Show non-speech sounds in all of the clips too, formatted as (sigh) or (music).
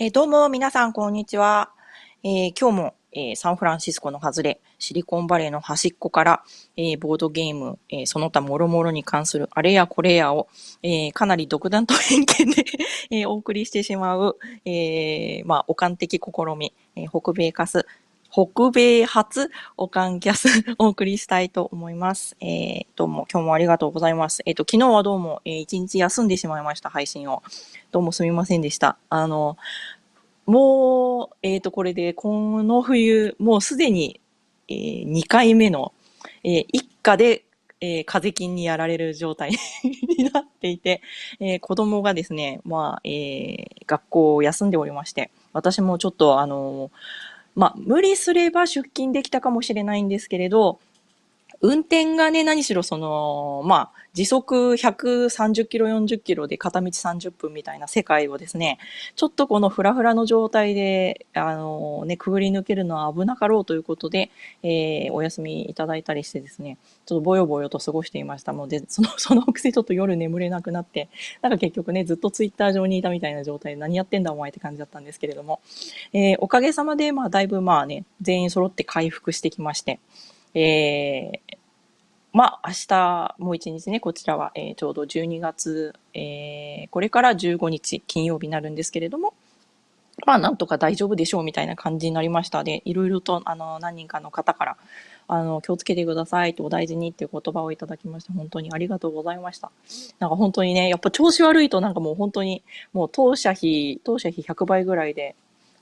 えー、どうも、皆さん、こんにちは。えー、今日も、えー、サンフランシスコの外れ、シリコンバレーの端っこから、えボードゲーム、えその他もろもろに関するあれやこれやを、えかなり独断と偏見で (laughs) えお送りしてしまう、えまあ、おかん的試み、え北米カス、北米初オカンキャスお送りしたいと思います。えー、どうも、今日もありがとうございます。えっ、ー、と、昨日はどうも、えー、一日休んでしまいました、配信を。どうもすみませんでした。あの、もう、えっ、ー、と、これで、この冬、もうすでに、えー、2回目の、えー、一家で、えー、風邪菌にやられる状態 (laughs) になっていて、えー、子供がですね、まあ、えー、学校を休んでおりまして、私もちょっと、あのーまあ、無理すれば出勤できたかもしれないんですけれど、運転がね、何しろその、まあ、時速130キロ、40キロで片道30分みたいな世界をですね、ちょっとこのフラフラの状態で、あのね、くぐり抜けるのは危なかろうということで、えー、お休みいただいたりしてですね、ちょっとぼよぼよと過ごしていました。ので、その、(laughs) そのくせちょっと夜眠れなくなって、なんか結局ね、ずっとツイッター上にいたみたいな状態で何やってんだお前って感じだったんですけれども、えー、おかげさまで、まあ、だいぶまあね、全員揃って回復してきまして、えー、まあ、明日もう一日ね、こちらは、えー、ちょうど12月、えー、これから15日金曜日になるんですけれども、まあ、なんとか大丈夫でしょうみたいな感じになりましたで、いろいろと、あの、何人かの方から、あの、気をつけてくださいとお大事にっていう言葉をいただきまして、本当にありがとうございました。なんか本当にね、やっぱ調子悪いとなんかもう本当に、もう当社費、当社費100倍ぐらいで、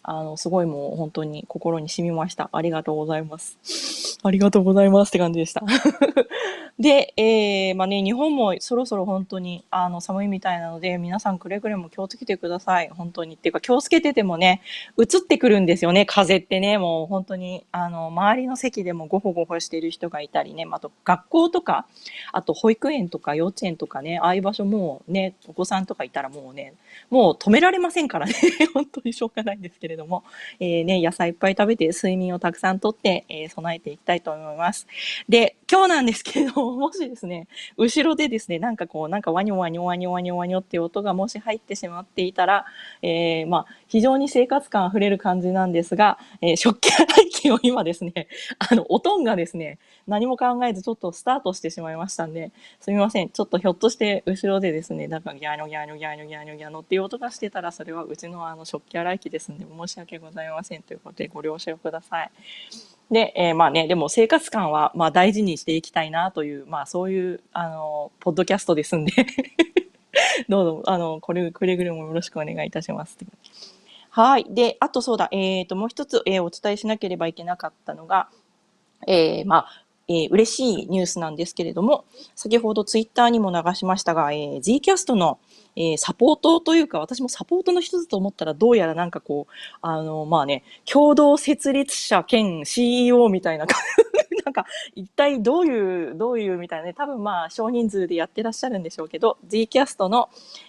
あの、すごいもう本当に心に染みました。ありがとうございます。ありがとうございますって感じでした。(laughs) で、えー、まあね、日本もそろそろ本当に、あの、寒いみたいなので、皆さんくれぐれも気をつけてください。本当に。っていうか、気をつけててもね、移ってくるんですよね、風ってね。もう本当に、あの、周りの席でもゴホゴホしている人がいたりね、あと学校とか、あと保育園とか幼稚園とかね、ああいう場所もね、お子さんとかいたらもうね、もう止められませんからね。(laughs) 本当にしょうがないんですけれども、えー、ね、野菜いっぱい食べて、睡眠をたくさんとって、えー、備えていきたいと思います。で、今日なんですけれども、(laughs) もしですね、後ろでですね、なんかこう、なんかワニョワニョワニョワニョワニョっていう音がもし入ってしまっていたら、えー、まあ、非常に生活感あふれる感じなんですが、えー、食器洗い機を今ですね、あの、おとんがですね、何も考えずちょっとスタートしてしまいましたんで、すみません。ちょっとひょっとして後ろでですね、なんかギャーニョギャーニョギャーニョギャーニョギャーノっていう音がしてたら、それはうちのあの食器洗い機ですんで、申し訳ございませんということでご了承ください。で、えー、まあね、でも生活感はまあ大事にしていきたいなという、まあそういう、あの、ポッドキャストですんでどうぞ、あの、これ、くれぐれもよろしくお願いいたします。はい。で、あとそうだ、えっ、ー、と、もう一つ、えー、お伝えしなければいけなかったのが、えー、まあ、えー、嬉しいニュースなんですけれども、先ほどツイッターにも流しましたが、えー、Zcast の、えー、サポートというか、私もサポートの一つと思ったら、どうやらなんかこう、あの、まあね、共同設立者兼 CEO みたいな、(laughs) なんか、一体どういう、どういうみたいなね、多分まあ、少人数でやってらっしゃるんでしょうけど、Zcast の、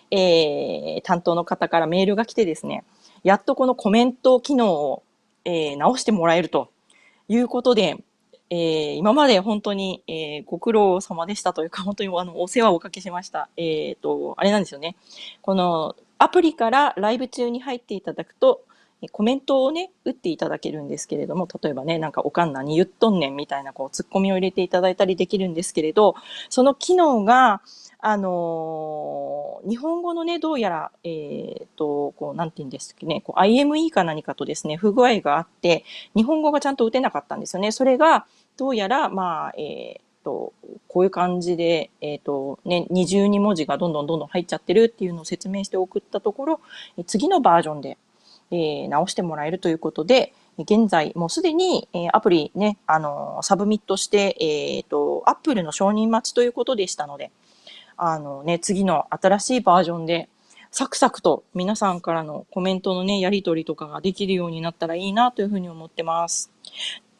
えー、担当の方からメールが来てですね、やっとこのコメント機能を、えー、直してもらえるということで、えー、今まで本当に、えー、ご苦労様でしたというか、(laughs) 本当にあのお世話をおかけしました。えっ、と、あれなんですよね。このアプリからライブ中に入っていただくと、コメントをね、打っていただけるんですけれども、例えばね、なんかおかんなに言っとんねんみたいなこう、ツッコミを入れていただいたりできるんですけれど、その機能が、あのー、日本語のね、どうやら、えっ、ー、と、こう、なんて言うんですかね、こう、IME か何かとですね、不具合があって、日本語がちゃんと打てなかったんですよね。それが、どうやら、まあ、えっ、ー、と、こういう感じで、えっ、と、ね、二重に文字がどんどんどんどん入っちゃってるっていうのを説明して送ったところ、次のバージョンで、えー、直してもらえるということで、現在、もうすでに、え、アプリね、あの、 submit して、えっ、ー、と、 Apple の承認待ちということでしたので、あのね、次の新しいバージョンで、サクサクと皆さんからのコメントのね、やりとりとかができるようになったらいいなというふうに思ってます。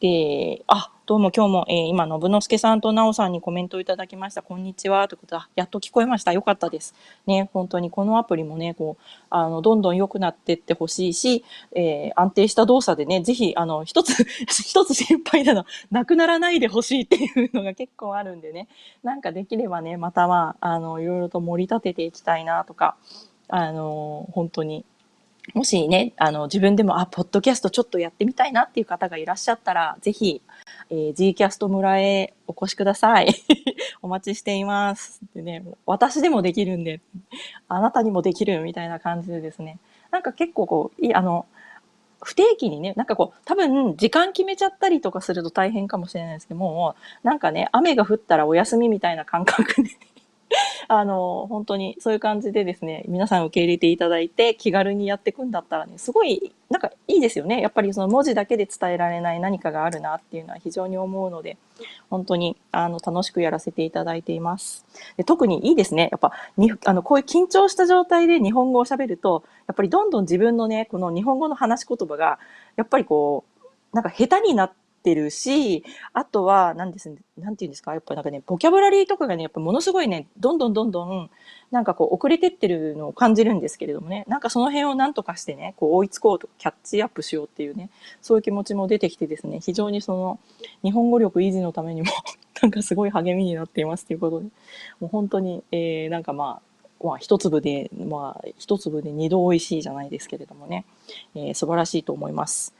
で、あ、どうも今日も、えー、今、信之助さんと奈緒さんにコメントをいただきました。こんにちは。ということで、やっと聞こえました。よかったです。ね、本当にこのアプリもね、こう、あの、どんどん良くなってってほしいし、えー、安定した動作でね、ぜひ、あの、一つ (laughs) 一つ心配なの、なくならないでほしいっていうのが結構あるんでね、なんかできればね、またまあ、あの、いろいろと盛り立てていきたいなとか、あの、本当にもしね、あの、自分でも、あ、ポッドキャストちょっとやってみたいなっていう方がいらっしゃったら、ぜひ、えー、G キャスト村へお越しください。(laughs) お待ちしています。でね、私でもできるんで、あなたにもできるみたいな感じでですね。なんか結構こう、いあの、不定期にね、なんかこう、多分時間決めちゃったりとかすると大変かもしれないですけども、なんかね、雨が降ったらお休みみたいな感覚で (laughs) あの、本当にそういう感じでですね、皆さん受け入れていただいて気軽にやっていくんだったらね、すごい、なんかいいですよね。やっぱりその文字だけで伝えられない何かがあるなっていうのは非常に思うので、本当にあの楽しくやらせていただいています。で特にいいですね。やっぱにあのこういう緊張した状態で日本語を喋ると、やっぱりどんどん自分のね、この日本語の話し言葉が、やっぱりこう、なんか下手になって、ってるし、あとは、なんです、なんていうんですか、やっぱなんかね、ボキャブラリーとかがね、やっぱものすごいね、どんどんどんどん、なんかこう遅れてってるのを感じるんですけれどもね、なんかその辺をなんとかしてね、こう追いつこうとキャッチアップしようっていうね、そういう気持ちも出てきてですね、非常にその、日本語力維持のためにも (laughs) なんかすごい励みになっていますということで、もう本当に、えー、なんかまあ、まあ、一粒で、まあ、一粒で二度美味しいじゃないですけれどもね、えー、素晴らしいと思います。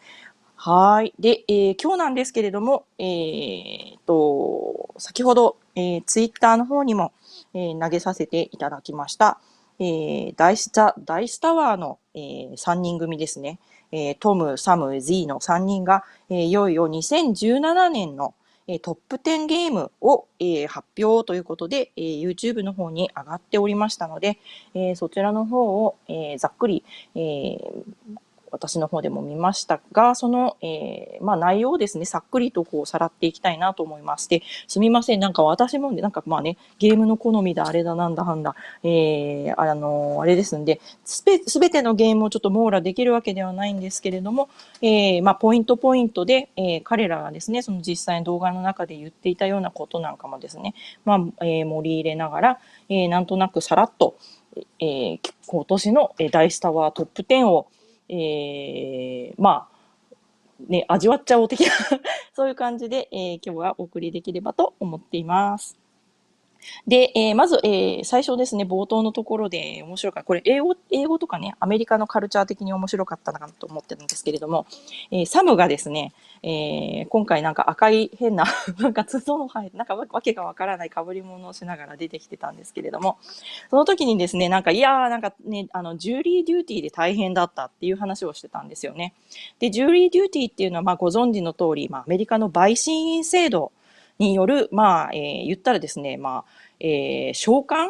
はい。で、えー、今日なんですけれども、えー、と、先ほど、えー、ツイッターの方にも、えー、投げさせていただきました、えー、 Dice Ta、Dice Tower の、えー、3人組ですね。えー、トム、サム、ズィーの3人が、えー、いよいよ2017年の、えー、トップ10ゲームを、えー、発表ということで、えー、YouTube の方に上がっておりましたので、えー、そちらの方を、えー、ざっくり、えー、私の方でも見ましたが、その、えー、まあ内容をですね、さっくりとこうさらっていきたいなと思いまして、すみません、なんか私もね、なんかまあね、ゲームの好みだ、あれだ、なんだ、はんだ、えー、あの、あれですんで、すべ、すべてのゲームをちょっと網羅できるわけではないんですけれども、えー、まあポイントポイントで、えー、彼らがですね、その実際の動画の中で言っていたようなことなんかもですね、まあ、えー、盛り入れながら、えー、なんとなくさらっと、えー、今年の大スタワートップ10をえー、まあ、ね、味わっちゃおう的な (laughs) そういう感じで、えー、今日はお送りできればと思っています。で、えー、まず、えー、最初ですね、冒頭のところで面白かった。これ、英語、英語とかね、アメリカのカルチャー的に面白かったなと思ってるんですけれども、えー、サムがですね、え、今回なんか赤い変な (laughs) なんか角の生え、なんかわけがわからない被り物をしながら出てきてたんですけれども、その時にですね、なんか、いやー、なんかね、あの、 jury duty で大変だったっていう話をしてたんですよね。で、 jury duty っていうのは、まあ、ご存知の通り、まあ、アメリカの陪審員制度による、まあ、えー、言ったらですね、まあ、えー、召喚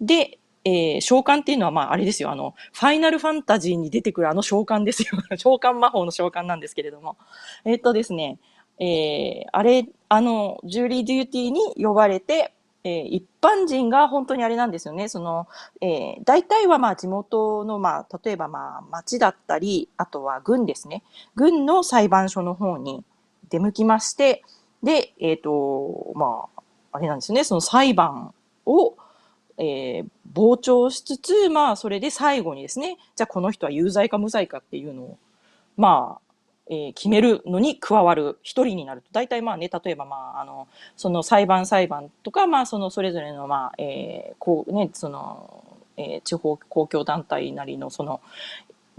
で、えー、召喚っていうのは、まあ、あれですよ。あの、ファイナルファンタジーに出てくるあの召喚ですよ。(laughs) 召喚魔法の召喚なんですけれども。えー、っとですね、えー、あれ、あの、ジュリー・デューティーに呼ばれて、えー、一般人が本当にあれなんですよね。その、えー、大体はまあ地元のまあ、例えばまあ町だったり、あとは軍ですね。軍の裁判所の方に出向きまして、で、えっ、ー、と、まあ、あれなんですね、その裁判を、えー、傍聴しつつ、まあ、それで最後にですね、じゃあこの人は有罪か無罪かっていうのを、まあ、えー、決めるのに加わる一人になると。大体まあね、例えばまあ、あの、その裁判裁判とか、まあ、そのそれぞれのまあ、えー、こうね、その、えー、地方公共団体なりのその、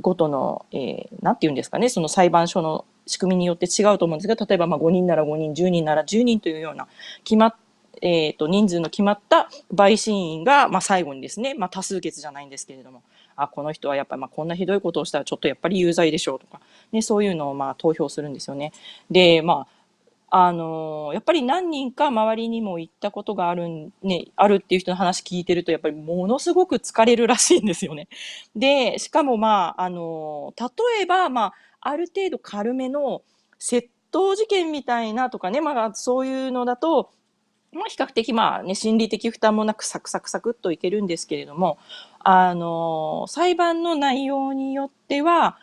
ごとの、えー、なんて言うんですかね、その裁判所の仕組みによって違うと思うんですが、例えばまあ5人なら5人、10人なら10人というような決まっえ、ー、と、人数の決まった陪審員が、まあ、最後にですね、まあ、多数決じゃないんですけれども、あ、この人はやっぱり、こんなひどいことをしたら、ちょっとやっぱり有罪でしょうとか、ね、そういうのを、まあ、投票するんですよね。で、まあ、あのー、やっぱり何人か周りにも行ったことがある、ね、あるっていう人の話聞いてると、やっぱりものすごく疲れるらしいんですよね。で、しかもまあ、あのー、例えば、まあ、ある程度軽めの窃盗事件みたいなとかね、まあ、そういうのだと、まあ、比較的まあね、心理的負担もなくサクサクサクっといけるんですけれども、あの、裁判の内容によっては、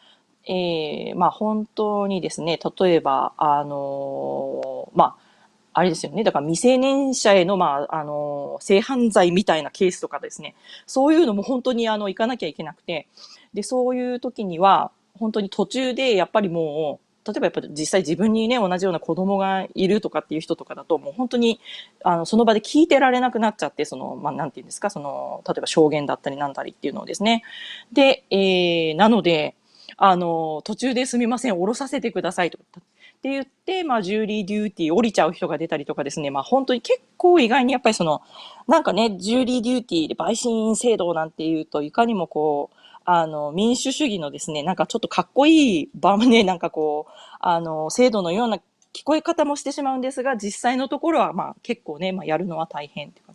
えー、まあ本当にですね、例えば、あの、まあ、あれですよね。だから未成年者への、まあ、あの、性犯罪みたいなケースとかですね。そういうのも本当に、あの、行かなきゃいけなくて。で、そういう時には、本当に途中で、やっぱりもう例えばやっぱり実際自分にね、同じような子供がいるとかっていう人とかだと、もう本当に、あの、その場で聞いてられなくなっちゃって、その、まあ、なんていうんですか、その、例えば証言だったりなんだりっていうのをですね。で、えー、なので、あの、途中ですみません、降ろさせてくださいとか。って言って、まあ、 jury duty 降りちゃう人が出たりとかですね、まあ、本当に結構意外にやっぱりその、なんかね、 jury duty で陪審制度なんていうと、いかにもこう、あの、民主主義のですね、なんかちょっとかっこいい場ね、(laughs) なんかこう、あの、制度のような聞こえ方もしてしまうんですが、実際のところは、まあ結構ね、まあやるのは大変っていうか。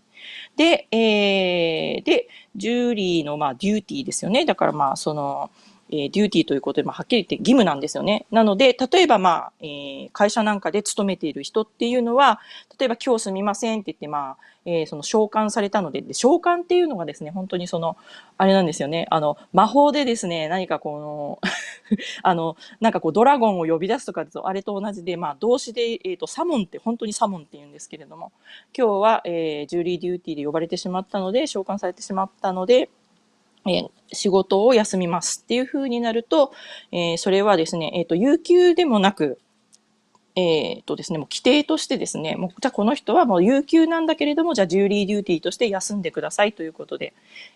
で、えー、で、ジュリーの、まあ、デューティーですよね。だからまあ、その、えー、デューティーということで、まあ、はっきり言って義務なんですよね。なので、例えば、まあ、えー、会社なんかで勤めている人っていうのは、例えば今日すみませんって言って、まあ、えー、その召喚されたので、で、召喚っていうのがですね、本当にその、あれなんですよね、あの、魔法でですね、何かこの (laughs) あの、なんかこう、ドラゴンを呼び出すとかと、あれと同じで、まあ、動詞で、えっ、と、サモンって、本当にサモンって言うんですけれども、今日は、え、ジュリーデューティーで呼ばれてしまったので、召喚されてしまったので、え、仕事を休みますっていうふうになると、え、それはですね、えっ、と、有給でもなく、えっ、とですね、もう規定としてですね、もう、じゃあこの人はもう有給なんだけれども、じゃあジューリーデューティーとして休んでくださいということで、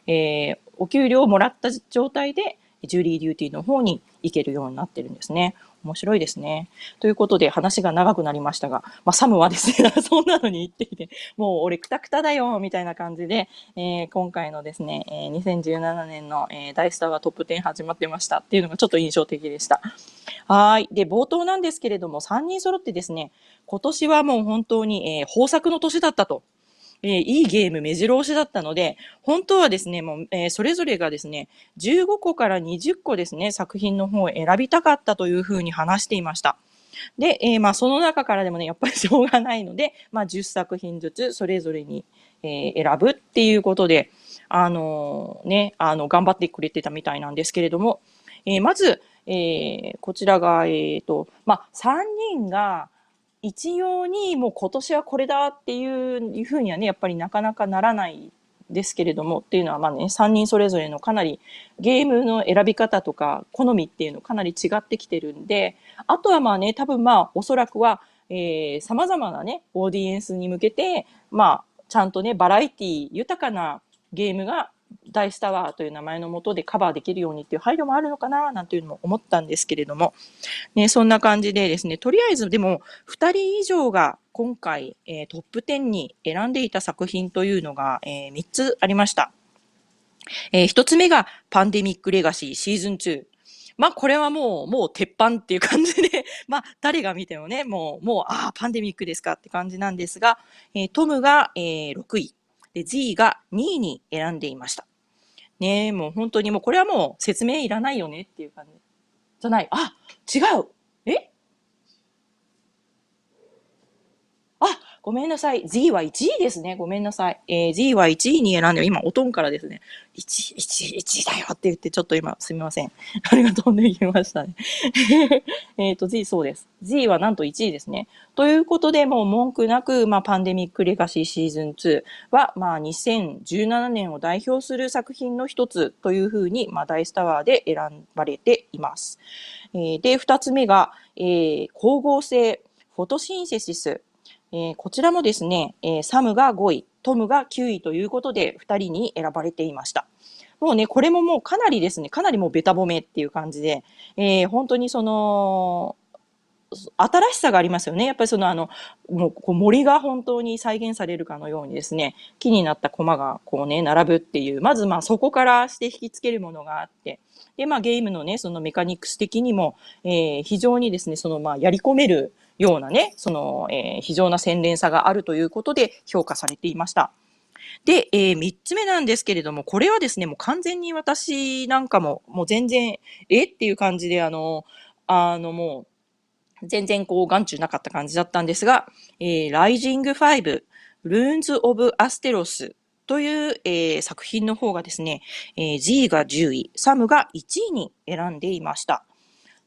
えお給料をもらった状態で、ジューリーデューティーの方に行けるようになってるんですね。面白いですね。ということで話が長くなりましたが、まあ、サムはですね、(laughs) そんなのに言っていて、もう俺くたくただよ、みたいな感じで、えー、今回のですね、えー、2017年の、えー、大スターはトップ10始まってましたっていうのがちょっと印象的でした。はい。で、冒頭なんですけれども、3人揃ってですね、今年はもう本当に、えー、豊作の年だったと。えー、いいゲーム目白押しだったので、本当はですね、もう、えー、それぞれがですね、15個から20個ですね、作品の方を選びたかったというふうに話していました。で、えー、まあ、その中からでもね、やっぱりしょうがないので、(laughs) まあ、10作品ずつそれぞれに、えー、選ぶっていうことで、あの、ね、あの、頑張ってくれてたみたいなんですけれども、えー、まず、えー、こちらが、えっ、と、まあ、3人が、一様にもう今年はこれだっていうふうにはね、やっぱりなかなかならないですけれどもっていうのはまあね、3人それぞれのかなりゲームの選び方とか好みっていうのかなり違ってきてるんで、あとはまあね、多分まあおそらくは、えー、様々なね、オーディエンスに向けて、まあ、ちゃんとね、バラエティ豊かなゲームが大スタワーという名前のもとでカバーできるようにっていう配慮もあるのかななんていうのも思ったんですけれども、ね、そんな感じでですね、とりあえずでも2人以上が今回、えー、トップ10に選んでいた作品というのが、えー、3つありました。えー、1つ目がパンデミックレガシーシーズン2。まあ、これはもう、もう鉄板っていう感じで (laughs) まあ、誰が見てもね、もう、もう、ああ、パンデミックですかって感じなんですが、えー、トムが、えー、6位、で、Z が2位に選んでいました。ねえ、もう本当にもうこれはもう説明いらないよねっていう感じ。じゃない。あ、違うえ？あ、ごめんなさい。Z は1位ですね。ごめんなさい。えー、Z は1位に選んで、今、おとんからですね。1位、1位、1位だよって言って、ちょっと今、すみません。(laughs) ありがとうね、言いましたね。(laughs) えっと、Z そうです。Z はなんと1位ですね。ということで、もう文句なく、まあ、パンデミックレガシーシーズン2は、まあ、2017年を代表する作品の一つというふうに、まあ、ダイスタワーで選ばれています。えー、で、二つ目が、えー、光合成、フォトシンセシス。えー、こちらもですね、えー、サムが5位、トムが9位ということで、2人に選ばれていました。もうね、これももうかなりですね、かなりもうべた褒めっていう感じで、えー、本当にその、新しさがありますよね。やっぱりそのあの、もうこう森が本当に再現されるかのようにですね、木になった駒がこうね、並ぶっていう、まずまあそこからして引きつけるものがあって、で、まあゲームのね、そのメカニクス的にも、えー、非常にですね、そのまあやり込めるようなね、その、えー、非常な洗練さがあるということで評価されていました。で、えー、3つ目なんですけれども、これはですね、もう完全に私なんかも、もう全然、えっていう感じで、あの、あのもう、全然こう、眼中なかった感じだったんですが、えー、 Rising 5、Runes of Asterosという、えー、作品の方がですね、えー、G が10位、サムが1位に選んでいました。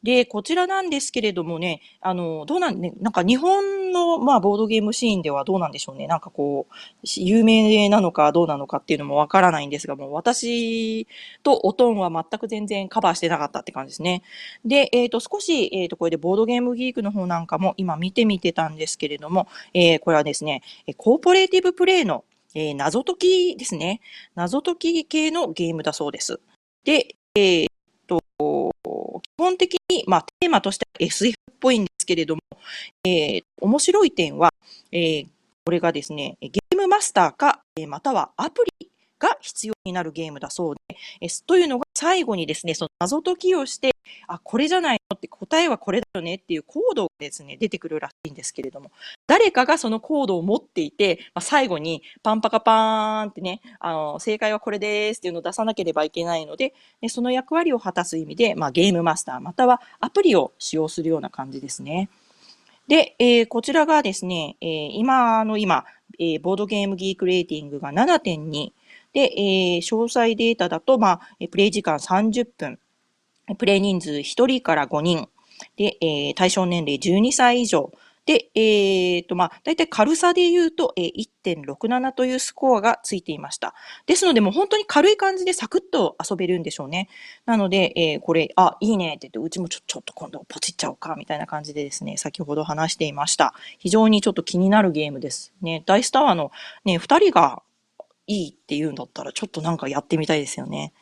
で、こちらなんですけれどもね、あの、どうなんね、なんか日本の、まあ、ボードゲームシーンではどうなんでしょうね。なんかこう、有名なのかどうなのかっていうのもわからないんですが、もう私とおとんは全く全然カバーしてなかったって感じですね。で、えっ、ー、と、少し、えっ、ー、と、これでボードゲームギークの方なんかも今見てみてたんですけれども、えー、これはですね、コーポレーティブプレイの、えー、謎解きですね。謎解き系のゲームだそうです。で、えー、基本的に、まあ、テーマとしては SF っぽいんですけれども、えー、面白い点は、えー、これがですね、ゲームマスターかえ、またはアプリが必要になるゲームだそうで、えというのが最後にですね、その謎解きをして、あ、これじゃないの？って答えはこれだよねっていうコードがですね、出てくるらしいんですけれども、誰かがそのコードを持っていて、まあ、最後にパンパカパーンってね、あの、正解はこれですっていうのを出さなければいけないので、でその役割を果たす意味で、まあ、ゲームマスターまたはアプリを使用するような感じですね。で、えー、こちらがですね、えー、今の今、えー、ボードゲームギークレーティングが7.2、で、えー、詳細データだと、まあ、プレイ時間30分、プレイ人数1人から5人、で、えー、対象年齢12歳以上、で、えっ、ー、と、まあ、大体軽さで言うと、えー、1.67というスコアがついていました。ですので、もう本当に軽い感じでサクッと遊べるんでしょうね。なので、えー、これ、あ、いいねって言って、うちもちょ、ちょっと今度ポチっちゃおうか、みたいな感じでですね、先ほど話していました。非常にちょっと気になるゲームです。ね、ダイスタワーのね、二人がいいって言うんだったら、ちょっとなんかやってみたいですよね。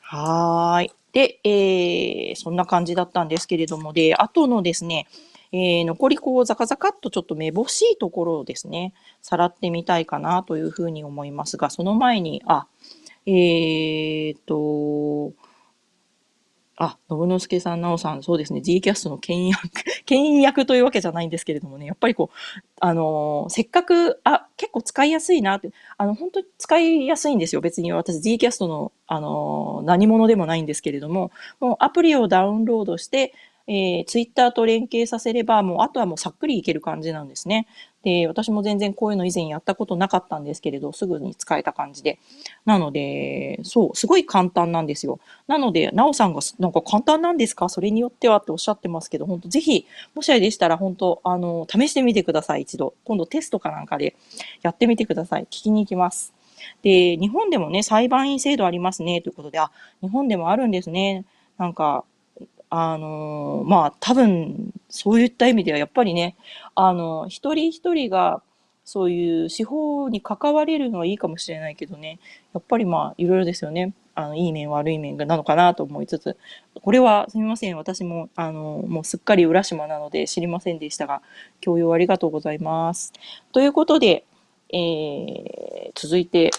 はーい。で、えー、そんな感じだったんですけれども、で、あとのですね、えー、残りこうザカザカっとちょっとめぼしいところをですね、さらってみたいかなというふうに思いますが、その前に、あ、えーと、あ、信之助さん、なおさん、そうですね、G キャストの牽引役、牽引役というわけじゃないんですけれどもね、やっぱりこう、あのー、せっかく、あ、結構使いやすいなって、あの、本当に使いやすいんですよ。別に私 G キャストの、あのー、何者でもないんですけれども、もうアプリをダウンロードして、えー、ツイッターと連携させれば、もうあとはもうさっくりいける感じなんですね。で、私も全然こういうの以前やったことなかったんですけれど、すぐに使えた感じで。なので、そう、すごい簡単なんですよ。なので、なおさんが、なんか簡単なんですか？それによってはっておっしゃってますけど、本当ぜひ、もしあれでしたら、本当あの、試してみてください、一度。今度テストかなんかでやってみてください。聞きに行きます。で、日本でもね、裁判員制度ありますね、ということで、あ、日本でもあるんですね。なんか、あのー、まあ、多分、そういった意味では、やっぱりね、あの、一人一人が、そういう司法に関われるのはいいかもしれないけどね、やっぱりまあ、いろいろですよね。あの、いい面悪い面がなのかなと思いつつ、これはすみません。私も、あの、もうすっかり浦島なので知りませんでしたが、共有ありがとうございます。ということで、えー、続いて、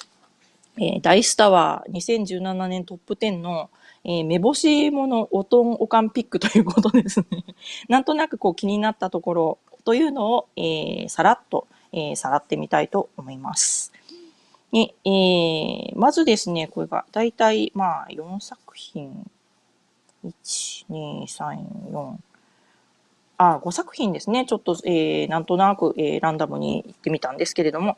えー、ダイスタワー2017年トップ10の、えー、目星ものおとんおかんピックということですね。(laughs) なんとなくこう気になったところというのを、えー、さらっと、えー、さらってみたいと思います。えー、まずですね、これがだいたいまあ4作品、1、2、3、4、あ、5作品ですね。ちょっと、えー、なんとなく、えー、ランダムに言ってみたんですけれども、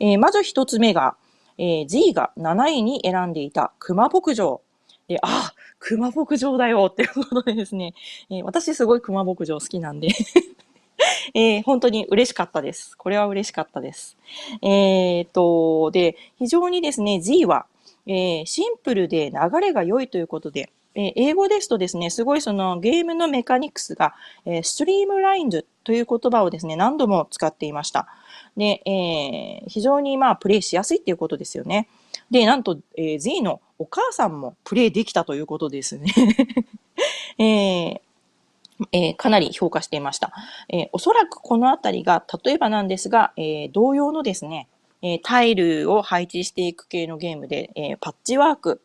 えー、まず1つ目が、えー、G が7位に選んでいた熊牧場。で、あ、熊牧場だよっていうことでですね、えー、私すごい熊牧場好きなんで (laughs) えー、本当に嬉しかったです。これは嬉しかったです。えー、と、で、非常にですね、Z は、えー、シンプルで流れが良いということで、えー、英語ですとですね、すごいそのゲームのメカニクスが、えー、ストリームラインズという言葉をですね、何度も使っていました。で、えー、非常にまあプレイしやすいっていうことですよね。で、なんと、えー、Z のお母さんもプレイできたということですね。(laughs) えーえー、かなり評価していました。えー、おそらくこのあたりが、例えばなんですが、えー、同様のですね、えタイルを配置していく系のゲームで、えパッチワーク、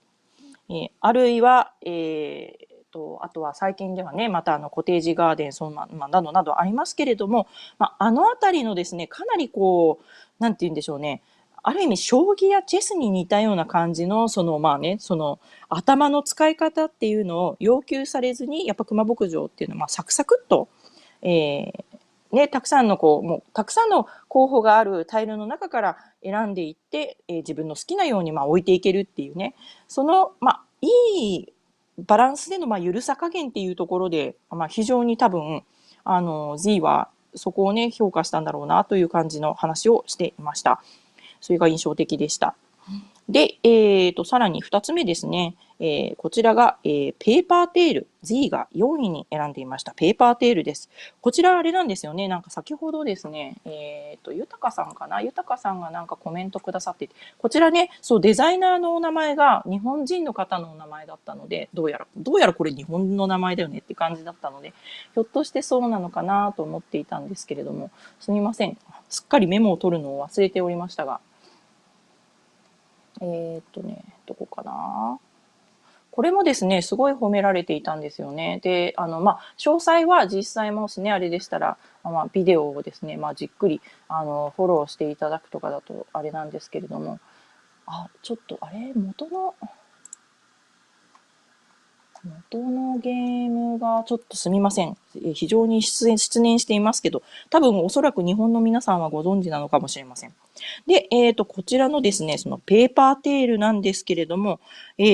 えあるいは、えと、あとは最近ではね、またあのコテージガーデン、そんな、ま、などなどありますけれども、まあ、あのあたりのですね、かなりこう、なんて言うんでしょうね、ある意味将棋やチェスに似たような感じの、そのまあね、その頭の使い方っていうのを要求されずに、やっぱ熊牧場っていうのは、まあ、サクサクっと、えー、ね、たくさんのこう、もうたくさんの候補があるタイルの中から選んでいって、えー、自分の好きなようにまあ置いていけるっていうね、その、まあ、いいバランスでの、まあ、ゆるさ加減っていうところで、まあ、非常に多分、あの、Z はそこをね、評価したんだろうなという感じの話をしていました。それが印象的でした。で、えっ、ー、と、さらに2つ目ですね。えー、こちらが、えー、ペーパーテール。Z が4位に選んでいました。ペーパーテールです。こちらあれなんですよね。なんか先ほどですね、えっ、ー、と、ゆたかさんかな？ゆたかさんがなんかコメントくださってて、こちらね、そう、デザイナーのお名前が日本人の方のお名前だったので、どうやら、どうやらこれ日本の名前だよねって感じだったので、ひょっとしてそうなのかなと思っていたんですけれども、すみません。すっかりメモを取るのを忘れておりましたが、えー、っとね、どこかな？これもですね、すごい褒められていたんですよね。で、あの、まあ、詳細は実際もしね、あれでしたら、まあ、ビデオをですね、まあ、じっくり、あの、フォローしていただくとかだと、あれなんですけれども、あ、ちょっと、あれ？元の、元のゲームがちょっとすみません。非常に出演、出演していますけど、多分おそらく日本の皆さんはご存知なのかもしれません。で、えっ、ー、と、こちらのですね、そのペーパーテールなんですけれども、えっ、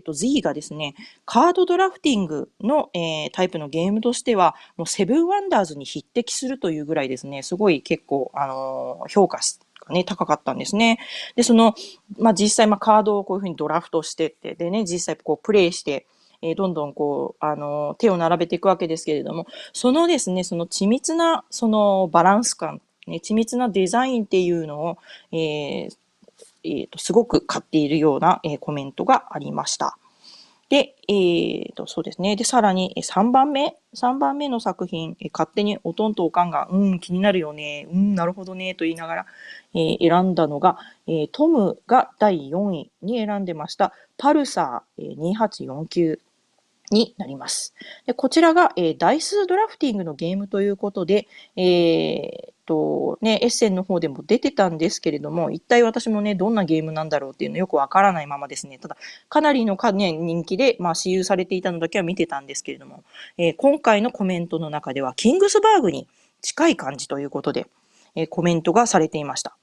ー、と、Z がですね、カードドラフティングの、えー、タイプのゲームとしては、もうセブンワンダーズに匹敵するというぐらいですね、すごい結構、あの評価しね、高かったんですね。で、その、まあ、実際、まあ、カードをこういうふうにドラフトしてって、でね、実際こう、プレイして、えー、どんどんこう、あの、手を並べていくわけですけれども、そのですね、その緻密な、そのバランス感ね、緻密なデザインっていうのを、えーえーと、すごく買っているような、えー、コメントがありました。で、えーと、そうですね。で、さらに3番目、3番目の作品、え勝手におとんとおかんが、うん、気になるよね、うん、なるほどね、と言いながら、えー、選んだのが、えー、トムが第4位に選んでました、パルサー、えー、2849になります。でこちらが、えー、ダイスドラフティングのゲームということで、えー、と、ね、エッセンの方でも出てたんですけれども、一体私もね、どんなゲームなんだろうっていうのよくわからないままですね。ただ、かなりのか、ね、人気で、まあ、私有されていたのだけは見てたんですけれども、えー、今回のコメントの中では、キングスバーグに近い感じということで、えー、コメントがされていました。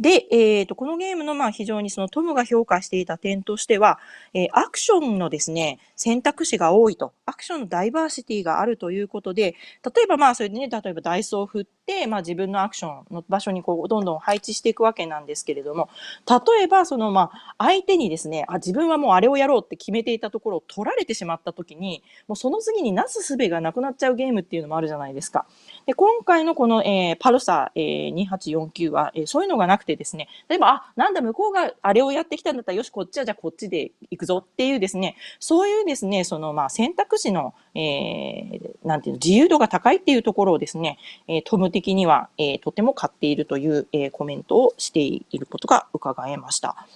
で、えっ、ー、と、このゲームの、まあ、非常にそのトムが評価していた点としては、えー、アクションのですね、選択肢が多いと、アクションのダイバーシティがあるということで、例えばまあ、それでね、例えばダイソーを振って、まあ、自分のアクションの場所にこう、どんどん配置していくわけなんですけれども、例えば、その、まあ、相手にですね、あ、自分はもうあれをやろうって決めていたところを取られてしまった時に、もうその次になすすべがなくなっちゃうゲームっていうのもあるじゃないですか。で、今回のこの、えー、パルサー、えー、2849は、えー、そういうのがなくてですね、例えば、あ、なんだ、向こうがあれをやってきたんだったら、よし、こっちはじゃあこっちで行くぞっていうですね、そういうですね、その、まあ、選択肢の、えー、なんていうの、自由度が高いっていうところをですね、えー、トム的には、えー、とても買っているという、えー、コメントをしていることが伺えました。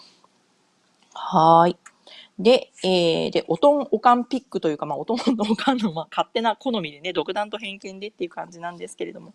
はい。で、えー、で、おとんおかんピックというか、まあ、おとんのおかんの、まあ、勝手な好みでね、独断と偏見でっていう感じなんですけれども、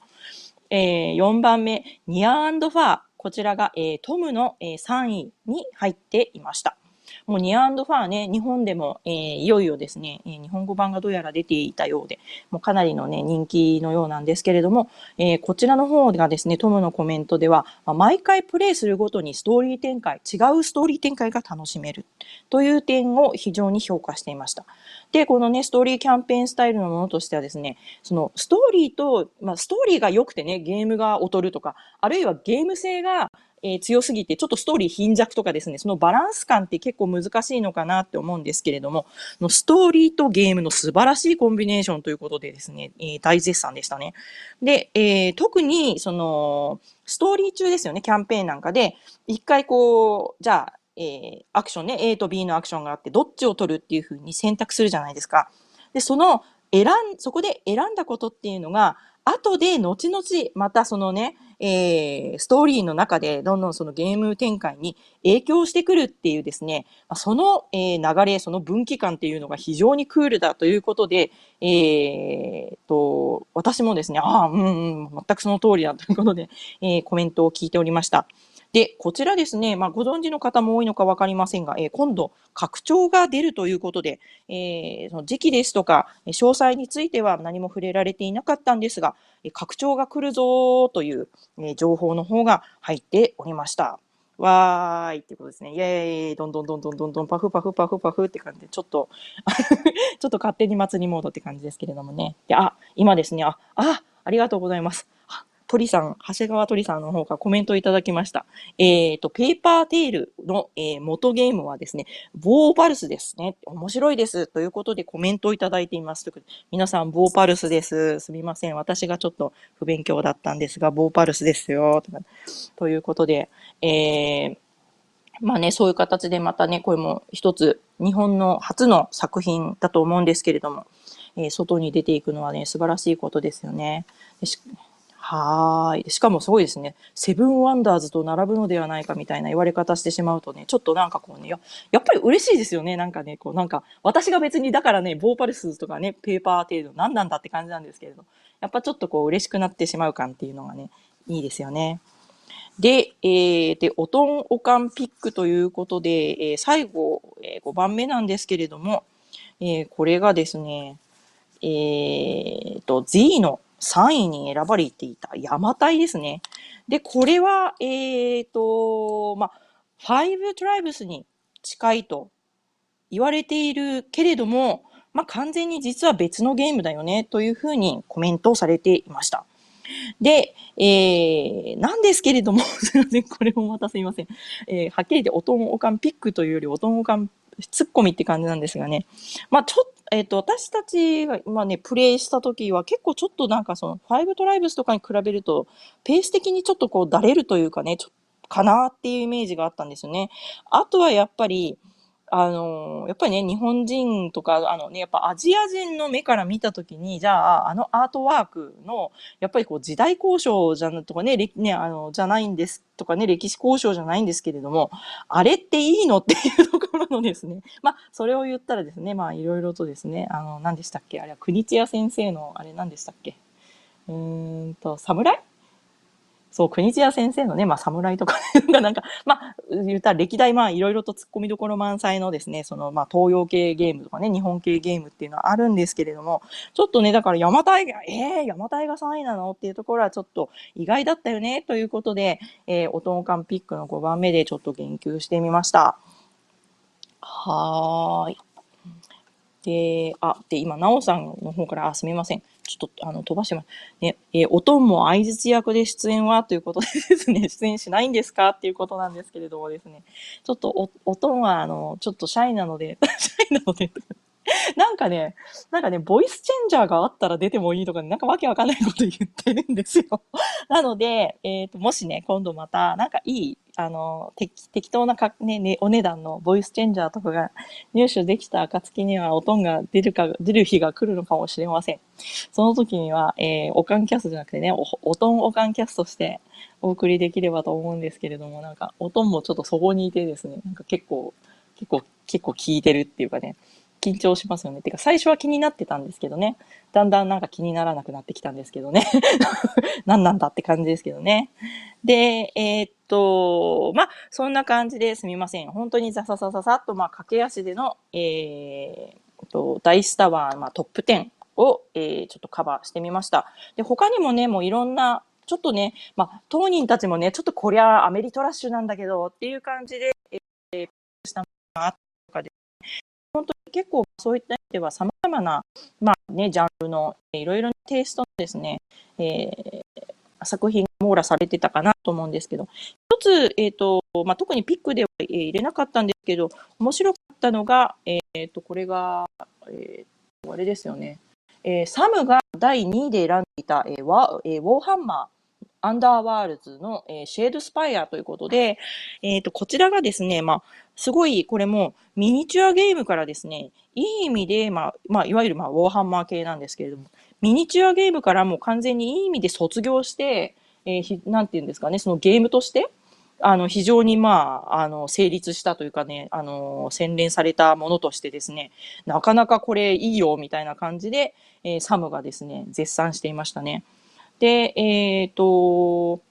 えー、4番目、ニアファー。こちらが、えー、トムの、えー、3位に入っていました。もうニアファーね、日本でも、えー、いよいよですね、えー、日本語版がどうやら出ていたようで、もうかなりのね、人気のようなんですけれども、えー、こちらの方がですね、トムのコメントでは、まあ、毎回プレイするごとにストーリー展開、違うストーリー展開が楽しめるという点を非常に評価していました。で、このね、ストーリーキャンペーンスタイルのものとしてはですね、そのストーリーと、まあ、ストーリーが良くてね、ゲームが劣るとか、あるいはゲーム性がえー、強すぎて、ちょっとストーリー貧弱とかですね、そのバランス感って結構難しいのかなって思うんですけれども、のストーリーとゲームの素晴らしいコンビネーションということでですね、えー、大絶賛でしたね。で、えー、特に、その、ストーリー中ですよね、キャンペーンなんかで、一回こう、じゃあ、えー、アクションね、A と B のアクションがあって、どっちを取るっていうふうに選択するじゃないですか。で、その、選ん、そこで選んだことっていうのが、後で後々またそのね、えー、ストーリーの中でどんどんそのゲーム展開に影響してくるっていうですね、その、えー、流れ、その分岐感っていうのが非常にクールだということで、えー、と、私もですね、ああ、うん、うん、全くその通りだということで、えー、コメントを聞いておりました。で、こちらですね、まあ、ご存知の方も多いのかわかりませんが、えー、今度、拡張が出るということで、えー、その時期ですとか、詳細については何も触れられていなかったんですが、拡張が来るぞという、えー、情報の方が入っておりました。わーいってことですね。イェーイどんどんどんどんどんどんパフパフパフパフって感じで、ちょっと (laughs) ちょっと勝手に祭りモードって感じですけれどもね。で、あ、今ですね、あ、あ、ありがとうございます。鳥さん、長谷川鳥さんの方からコメントいただきました。えっ、ー、と、ペーパーテールの、えー、元ゲームはですね、ボーパルスですね。面白いです。ということでコメントをいただいています。皆さん、ボーパルスです。すみません。私がちょっと不勉強だったんですが、ボーパルスですよ。ということで、えー、まあね、そういう形でまたね、これも一つ、日本の初の作品だと思うんですけれども、えー、外に出ていくのはね、素晴らしいことですよね。はい。しかもすごいですね。セブンワンダーズと並ぶのではないかみたいな言われ方してしまうとね、ちょっとなんかこうね、ややっぱり嬉しいですよね。なんかね、こうなんか、私が別にだからね、ボーパルスとかね、ペーパー程度何なんだって感じなんですけれど、やっぱちょっとこう嬉しくなってしまう感っていうのがね、いいですよね。で、えー、で、おとんおかんピックということで、えー、最後、えー、5番目なんですけれども、えー、これがですね、えー、と、Z の3位に選ばれていた邪馬台ですね。で、これは、えっ、ー、と、まあ、ファイブトライブスに近いと言われているけれども、まあ、完全に実は別のゲームだよね、というふうにコメントされていました。で、えー、なんですけれども、(laughs) すいません、これもまたすいません。えー、はっきり言って、おとんおかんピックというより、おとんおかんツッコミって感じなんですがね。まあ、ちょっえっ、と、私たちが、今ね、プレイした時は結構ちょっとなんかその、ファイブトライブスとかに比べると、ペース的にちょっとこう、だれるというかね、ちょかなっていうイメージがあったんですよね。あとはやっぱり、あの、やっぱりね、日本人とか、あのね、やっぱアジア人の目から見たときに、じゃあ、あのアートワークの、やっぱりこう時代交渉じゃなとかね、歴ね、あの、じゃないんですとかね、歴史交渉じゃないんですけれども、あれっていいのっていうところのですね、(laughs) まあ、それを言ったらですね、まあ、いろいろとですね、あの、何でしたっけ？あれは国津屋先生の、あれ何でしたっけ？うーんと、侍そう、国津屋先生のね、まあ、侍とかがなんか、(laughs) まあ、言ったら歴代、まあ、いろいろと突っ込みどころ満載のですね、その、まあ、東洋系ゲームとかね、日本系ゲームっていうのはあるんですけれども、ちょっとね、だから、邪馬台が、ええー、邪馬台が3位なのっていうところはちょっと意外だったよね、ということで、えー、おとんかんピックの5番目でちょっと言及してみました。はーい。で、あ、で、今、なおさんの方から、あ、すみません。ちょっと、あの、飛ばしてます。ね、えー、おとんも相槌役で出演は？ということでですね、(laughs) 出演しないんですか？っていうことなんですけれどもですね、ちょっとお、おとんは、あの、ちょっとシャイなので、(laughs) シャイなので、(laughs) なんかね、なんかね、ボイスチェンジャーがあったら出てもいいとか、ね、なんかわけわかんないこと言ってるんですよ。(laughs) なので、えっ、ー、と、もしね、今度また、なんかいい、あの、適当なか、ね、ね、お値段のボイスチェンジャーとかが入手できた暁には、おとんが出るか、出る日が来るのかもしれません。その時には、えー、おかんキャストじゃなくてね、お、おとんおかんキャストしてお送りできればと思うんですけれども、なんか、おとんもちょっとそこにいてですね、なんか結構、結構、結構聞いてるっていうかね、緊張しますよね。てか、最初は気になってたんですけどね。だんだんなんか気にならなくなってきたんですけどね。(laughs) 何なんだって感じですけどね。で、えー、っと、ま、そんな感じですみません。本当にザササササッと、ま、駆け足での、えー、と、ダイスタワー、まあ、トップ10を、えー、ちょっとカバーしてみました。で、他にもね、もういろんな、ちょっとね、ま、当人たちもね、ちょっとこりゃアメリトラッシュなんだけどっていう感じで、えー、したのがあったとかで、本当に結構そういった意味では様々な、まあね、ジャンルのいろいろなテイストのですね、えー、作品が網羅されてたかなと思うんですけど、一つ、え、ー、と、まあ、特にピックでは入れなかったんですけど、面白かったのが、えっ、ー、と、これが、えー、あれですよね。えー、サムが第2位で選んでいた、えーワえー、ウォーハンマー、アンダーワールズの、えー、シェードスパイアということで、えっ、ー、と、こちらがですね、まあ、すごい、これもミニチュアゲームからですね、いい意味で、まあ、まあ、いわゆる、まあ、ウォーハンマー系なんですけれども、ミニチュアゲームからも完全にいい意味で卒業して、えー、なんていうんですかね、そのゲームとして、あの、非常にまあ、あの、成立したというかね、あの、洗練されたものとしてですね、なかなかこれいいよ、みたいな感じで、えー、サムがですね、絶賛していましたね。で、えっ、ー、と、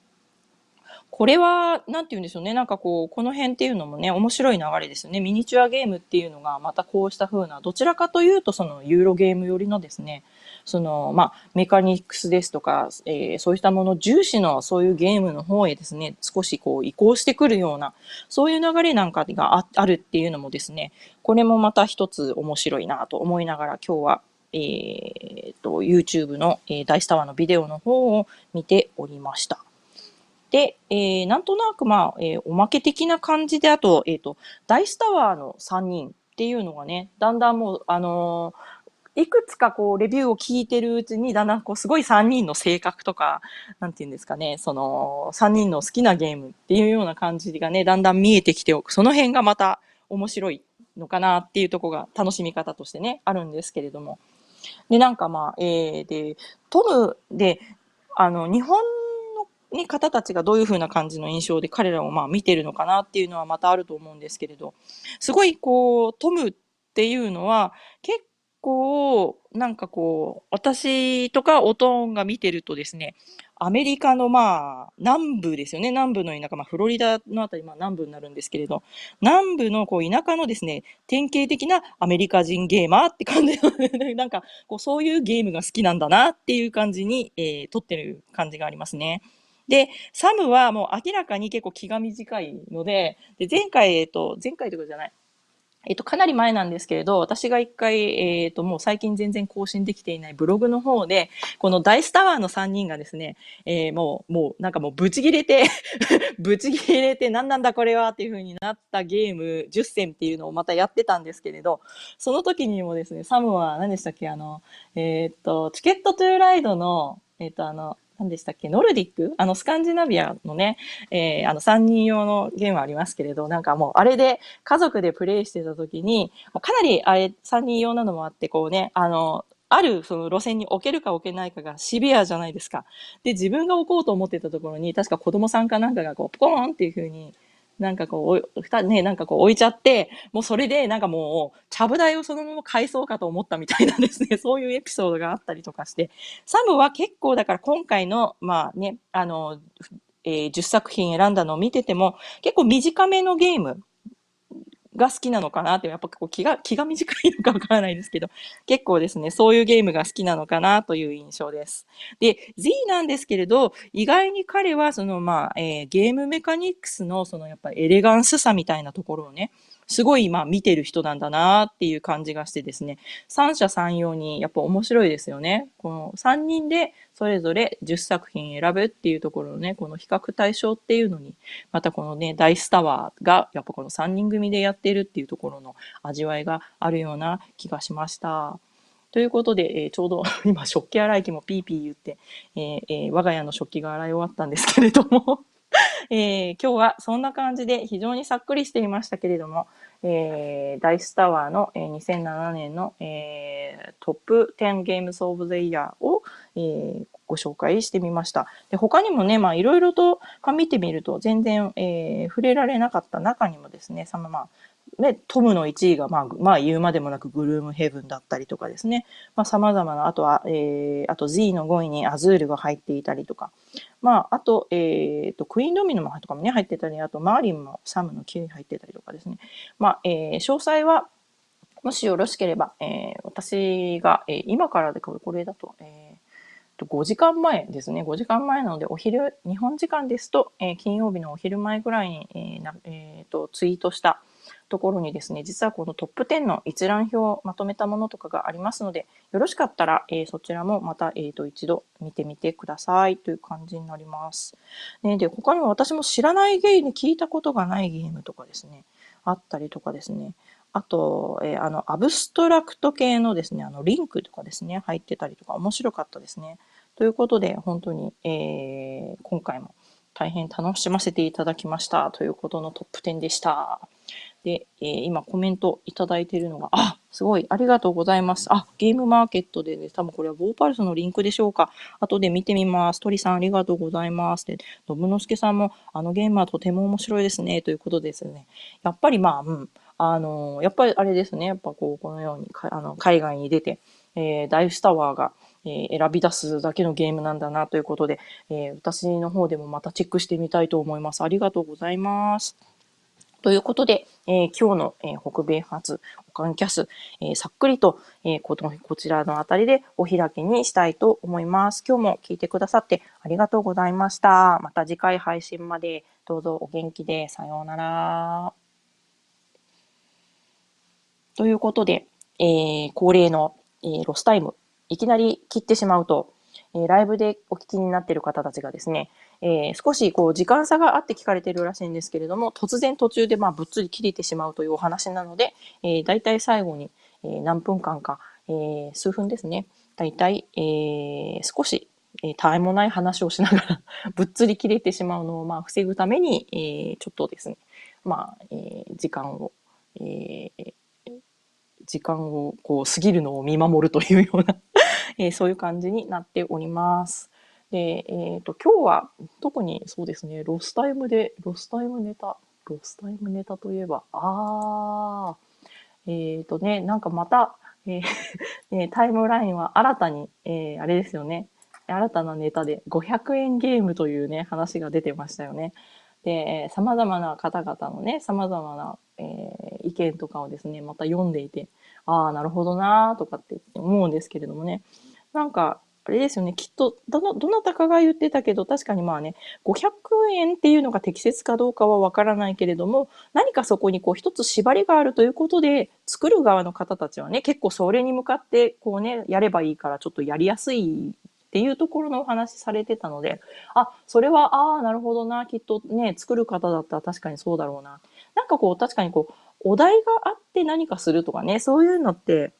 これは、なんて言うんでしょうね。なんかこう、この辺っていうのもね、面白い流れですよね。ミニチュアゲームっていうのが、またこうした風な、どちらかというと、そのユーロゲーム寄りのですね、その、まあ、メカニクスですとか、えー、そういったもの重視のそういうゲームの方へですね、少しこう移行してくるような、そういう流れなんかがあるっていうのもですね、これもまた一つ面白いなと思いながら今日はえー、と、YouTube の、えー、ダイスタワーのビデオの方を見ておりました。で、えー、なんとなくまあ、えー、おまけ的な感じで、あと、えっ、ー、と、ダイスタワーの3人っていうのがね、だんだんもう、あの、いくつかこう、レビューを聞いてるうちに、だんだんこう、すごい3人の性格とか、なんていうんですかね、その、3人の好きなゲームっていうような感じがね、だんだん見えてきておく。その辺がまた面白いのかなっていうとこが楽しみ方としてね、あるんですけれども。で、なんかまあ、えー、で、トムで、あの、日本の、方たちがどういう風な感じの印象で彼らをまあ見てるのかなっていうのはまたあると思うんですけれど、すごいこう、トムっていうのは結構、なんかこう、私とかおとんが見てるとですね、アメリカのまあ、南部ですよね。南部の田舎、まあ、フロリダのあたり、まあ、南部になるんですけれど、南部のこう田舎のですね、典型的なアメリカ人ゲーマーって感じの、(laughs) なんか、こう、そういうゲームが好きなんだなっていう感じに、えー、撮ってる感じがありますね。で、サムはもう明らかに結構気が短いので、で、前回、えっ、と、前回とかじゃない。えっと、かなり前なんですけれど、私が一回、えっと、もう最近全然更新できていないブログの方で、このダイスタワーの3人がですね、えー、もう、もう、なんかもうブチ切れて (laughs) ブチ切れて何なんだこれはっていう風になったゲーム10選っていうのをまたやってたんですけれど、その時にもですね、サムは何でしたっけ、あの、えー、っと、チケットトゥーライドの、えっと、あの、何でしたっけ？ノルディック？あの、スカンジナビアのね、えー、あの、三人用のゲームありますけれど、なんかもう、あれで家族でプレイしてた時に、かなりあれ、三人用なのもあって、こうね、あの、あるその路線に置けるか置けないかがシビアじゃないですか。で、自分が置こうと思ってたところに、確か子供さんかなんかがこう、ポーンっていう風に、なんかこう、ふた、ね、なんかこう置いちゃって、もうそれでなんかもう、ちゃぶ台をそのまま返そうかと思ったみたいなんですね、(laughs) そういうエピソードがあったりとかして、サムは結構だから今回の、まあね、あの、えー、10作品選んだのを見てても、結構短めのゲームが好きなのかなって、やっぱこう気が、気が短いのかわからないですけど、結構ですね、そういうゲームが好きなのかなという印象です。で、Z なんですけれど、意外に彼はそのまあ、えー、ゲームメカニクスのそのやっぱエレガンスさみたいなところをね、すごい今見てる人なんだなっていう感じがしてですね、三者三様にやっぱ面白いですよね。この三人でそれぞれ10作品選ぶっていうところのね、この比較対象っていうのに、またこのね、ダイスタワーがやっぱこの3人組でやってるっていうところの味わいがあるような気がしました。ということで、えー、ちょうど (laughs) 今食器洗い機もピーピー言って、えーえー、我が家の食器が洗い終わったんですけれども (laughs) えー、今日はそんな感じで非常にさっくりしていましたけれども、えー、ダイスタワーの、えー、2007年の、えー、トップ10ゲームズオブザイヤーを、えー、ご紹介してみました。で他にもね、まあいろいろと、ま、見てみると全然、えー、触れられなかった中にもですね、そのまあね、トムの1位が、まあ、まあ言うまでもなくグルームヘブンだったりとかですね。まあ様々な、あとは、えー、あと Z の5位にアズールが入っていたりとか。まあ、あと、えっ、ー、と、クイーンドミノもとかもね、入ってたり、あとマーリンもサムの9位入ってたりとかですね。まあ、えー、詳細は、もしよろしければ、えー、私が、えー、今からでこれだと、えー、5時間前ですね。5時間前なので、お昼、日本時間ですと、えー、金曜日のお昼前ぐらいに、えーなえーとツイートした、ところにですね、実はこのトップ10の一覧表をまとめたものとかがありますので、よろしかったら、えー、そちらもまた、えー、と一度見てみてくださいという感じになります。ね、で、他にも私も知らないゲーム、聞いたことがないゲームとかですね、あったりとかですね、あと、えー、あの、アブストラクト系のですね、あの、リンクとかですね、入ってたりとか面白かったですね。ということで、本当に、えー、今回も大変楽しませていただきましたということのトップ10でした。で、えー、今コメントいただいているのが、あ、すごい、ありがとうございます。あ、ゲームマーケットでね、多分これはボーパルスのリンクでしょうか。後で見てみます。鳥さんありがとうございます。で、信之助さんも、あのゲームはとても面白いですね、ということですね。やっぱりまあ、うん、あのやっぱりあれですね、やっぱこう、このようにあの海外に出て、えー、ダイフスタワーが、えー、選び出すだけのゲームなんだなということで、えー、私の方でもまたチェックしてみたいと思います。ありがとうございます。ということで、えー、今日の、えー、北米発オカンキャス、えー、さっくりと、えここちらのあたりでお開きにしたいと思います。今日も聞いてくださってありがとうございました。また次回配信までどうぞお元気でさようなら。ということで、え恒例の、えロスタイム、いきなり切ってしまうと、えライブでお聞きになっている方たちがですね、えー、少しこう時間差があって聞かれているらしいんですけれども、突然途中でまあぶっつり切れてしまうというお話なので、えー、大体最後に、え、何分間か、えー、数分ですね、大体、えー、少し、えー、たわいもない話をしながら (laughs) ぶっつり切れてしまうのをまあ防ぐために、え、ちょっとですね、まあ、え、時間を、え、時間をこう過ぎるのを見守るというようなえー、そういう感じになっております。で、えっ、ー、と、今日は特にそうですね、ロスタイムで、ロスタイムネタ、ロスタイムネタといえば、あー、えっ、ー、とね、なんかまた、えー (laughs) タイムラインは新たに、えー、あれですよね、新たなネタで500円ゲームというね、話が出てましたよね。で、様々な方々のね、様々な、えー、意見とかをですね、また読んでいて、ああ、なるほどなーとかって思うんですけれどもね、なんか、あれですよね。きっと、どの、どなたかが言ってたけど、確かにまあね、500円っていうのが適切かどうかはわからないけれども、何かそこにこう一つ縛りがあるということで、作る側の方たちはね、結構それに向かって、こうね、やればいいからちょっとやりやすいっていうところのお話されてたので、あ、それは、ああ、なるほどな、きっとね、作る方だったら確かにそうだろうな。なんかこう、確かにこう、お題があって何かするとかね、そういうのって、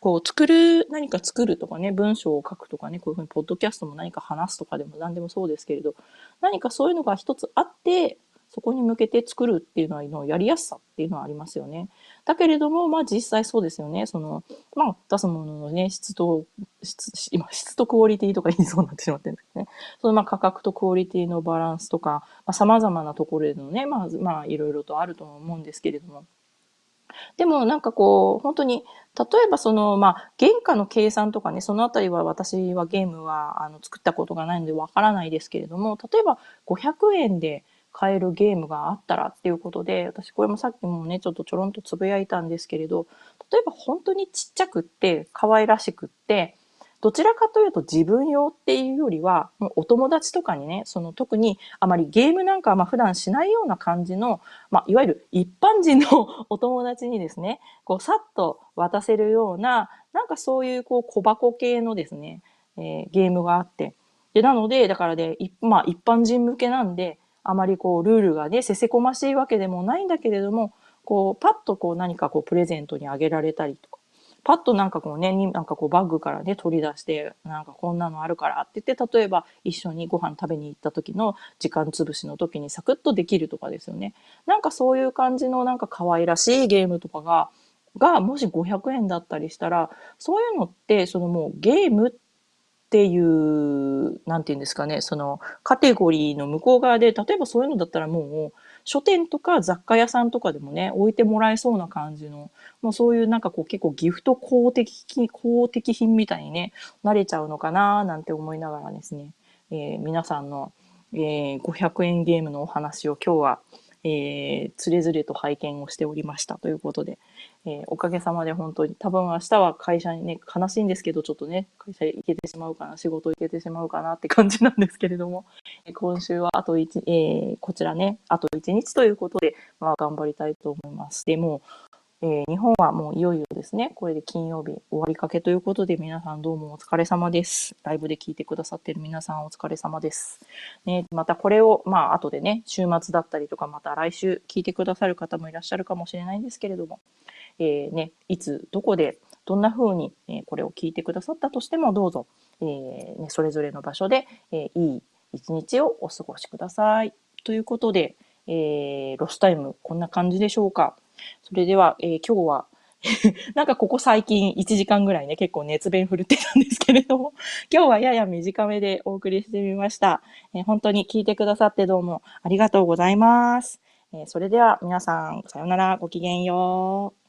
こう作る、何か作るとかね、文章を書くとかね、こういうふうにポッドキャストも何か話すとかでも何でもそうですけれど、何かそういうのが一つあって、そこに向けて作るっていうのは、やりやすさっていうのはありますよね。だけれども、まあ実際そうですよね。その、まあ出すもののね、質と、質、今、質とクオリティとか言いそうになってしまってるんだけどね。そのまあ価格とクオリティのバランスとか、まあ様々なところでのね、まあ、まあいろいろとあると思うんですけれども。でもなんかこう、本当に、例えばその、まあ、原価の計算とかね、そのあたりは私はゲームはあの作ったことがないのでわからないですけれども、例えば500円で買えるゲームがあったらっていうことで、私これもさっきもね、ちょっとちょろんとつぶやいたんですけれど、例えば本当にちっちゃくって、可愛らしくって、どちらかというと自分用っていうよりは、もうお友達とかにね、その特にあまりゲームなんかはまあ普段しないような感じの、まあ、いわゆる一般人の (laughs) お友達にですね、こうさっと渡せるような、なんかそういうこう小箱系のですね、えー、ゲームがあって。で、なので、だからで、まあ一般人向けなんで、あまりこうルールがね、せせこましいわけでもないんだけれども、こうパッとこう何かこうプレゼントにあげられたりとか、パッとなんかこうね、なんかこうバッグからね、取り出して、なんかこんなのあるからって言って、例えば一緒にご飯食べに行った時の時間潰しの時にサクッとできるとかですよね。なんかそういう感じのなんか可愛らしいゲームとかが、がもし500円だったりしたら、そういうのって、そのもうゲームっっていう、なんていうんですかね、そのカテゴリーの向こう側で、例えばそういうのだったらもう、書店とか雑貨屋さんとかでもね、置いてもらえそうな感じの、もうそういうなんかこう結構ギフト公的、公的品みたいにね、慣れちゃうのかななんて思いながらですね、えー、皆さんの、えー、500円ゲームのお話を今日は、えー、つれづれと拝見をしておりましたということで、えー、おかげさまで本当に、多分明日は会社にね、悲しいんですけど、ちょっとね、会社行けてしまうかな、仕事行けてしまうかなって感じなんですけれども、(laughs) え今週はあと1、えー、こちらね、あと1日ということで、まあ、頑張りたいと思います。でも、えー、日本はもういよいよですね、これで金曜日終わりかけということで、皆さんどうもお疲れ様です。ライブで聞いてくださってる皆さんお疲れ様です。ね、またこれを、まあ後でね、週末だったりとか、また来週聞いてくださる方もいらっしゃるかもしれないんですけれども、えー、ね、いつ、どこで、どんな風に、えこれを聞いてくださったとしても、どうぞ、えー、ね、それぞれの場所で、えいい一日をお過ごしください。ということで、えー、ロスタイム、こんな感じでしょうか。それでは、えー、今日は (laughs) なんかここ最近1時間ぐらいね、結構熱弁振るってたんですけれども、(laughs) 今日はやや短めでお送りしてみました。えー、本当に聞いてくださってどうもありがとうございます。えー、それでは皆さん、さようなら、ごきげんよう。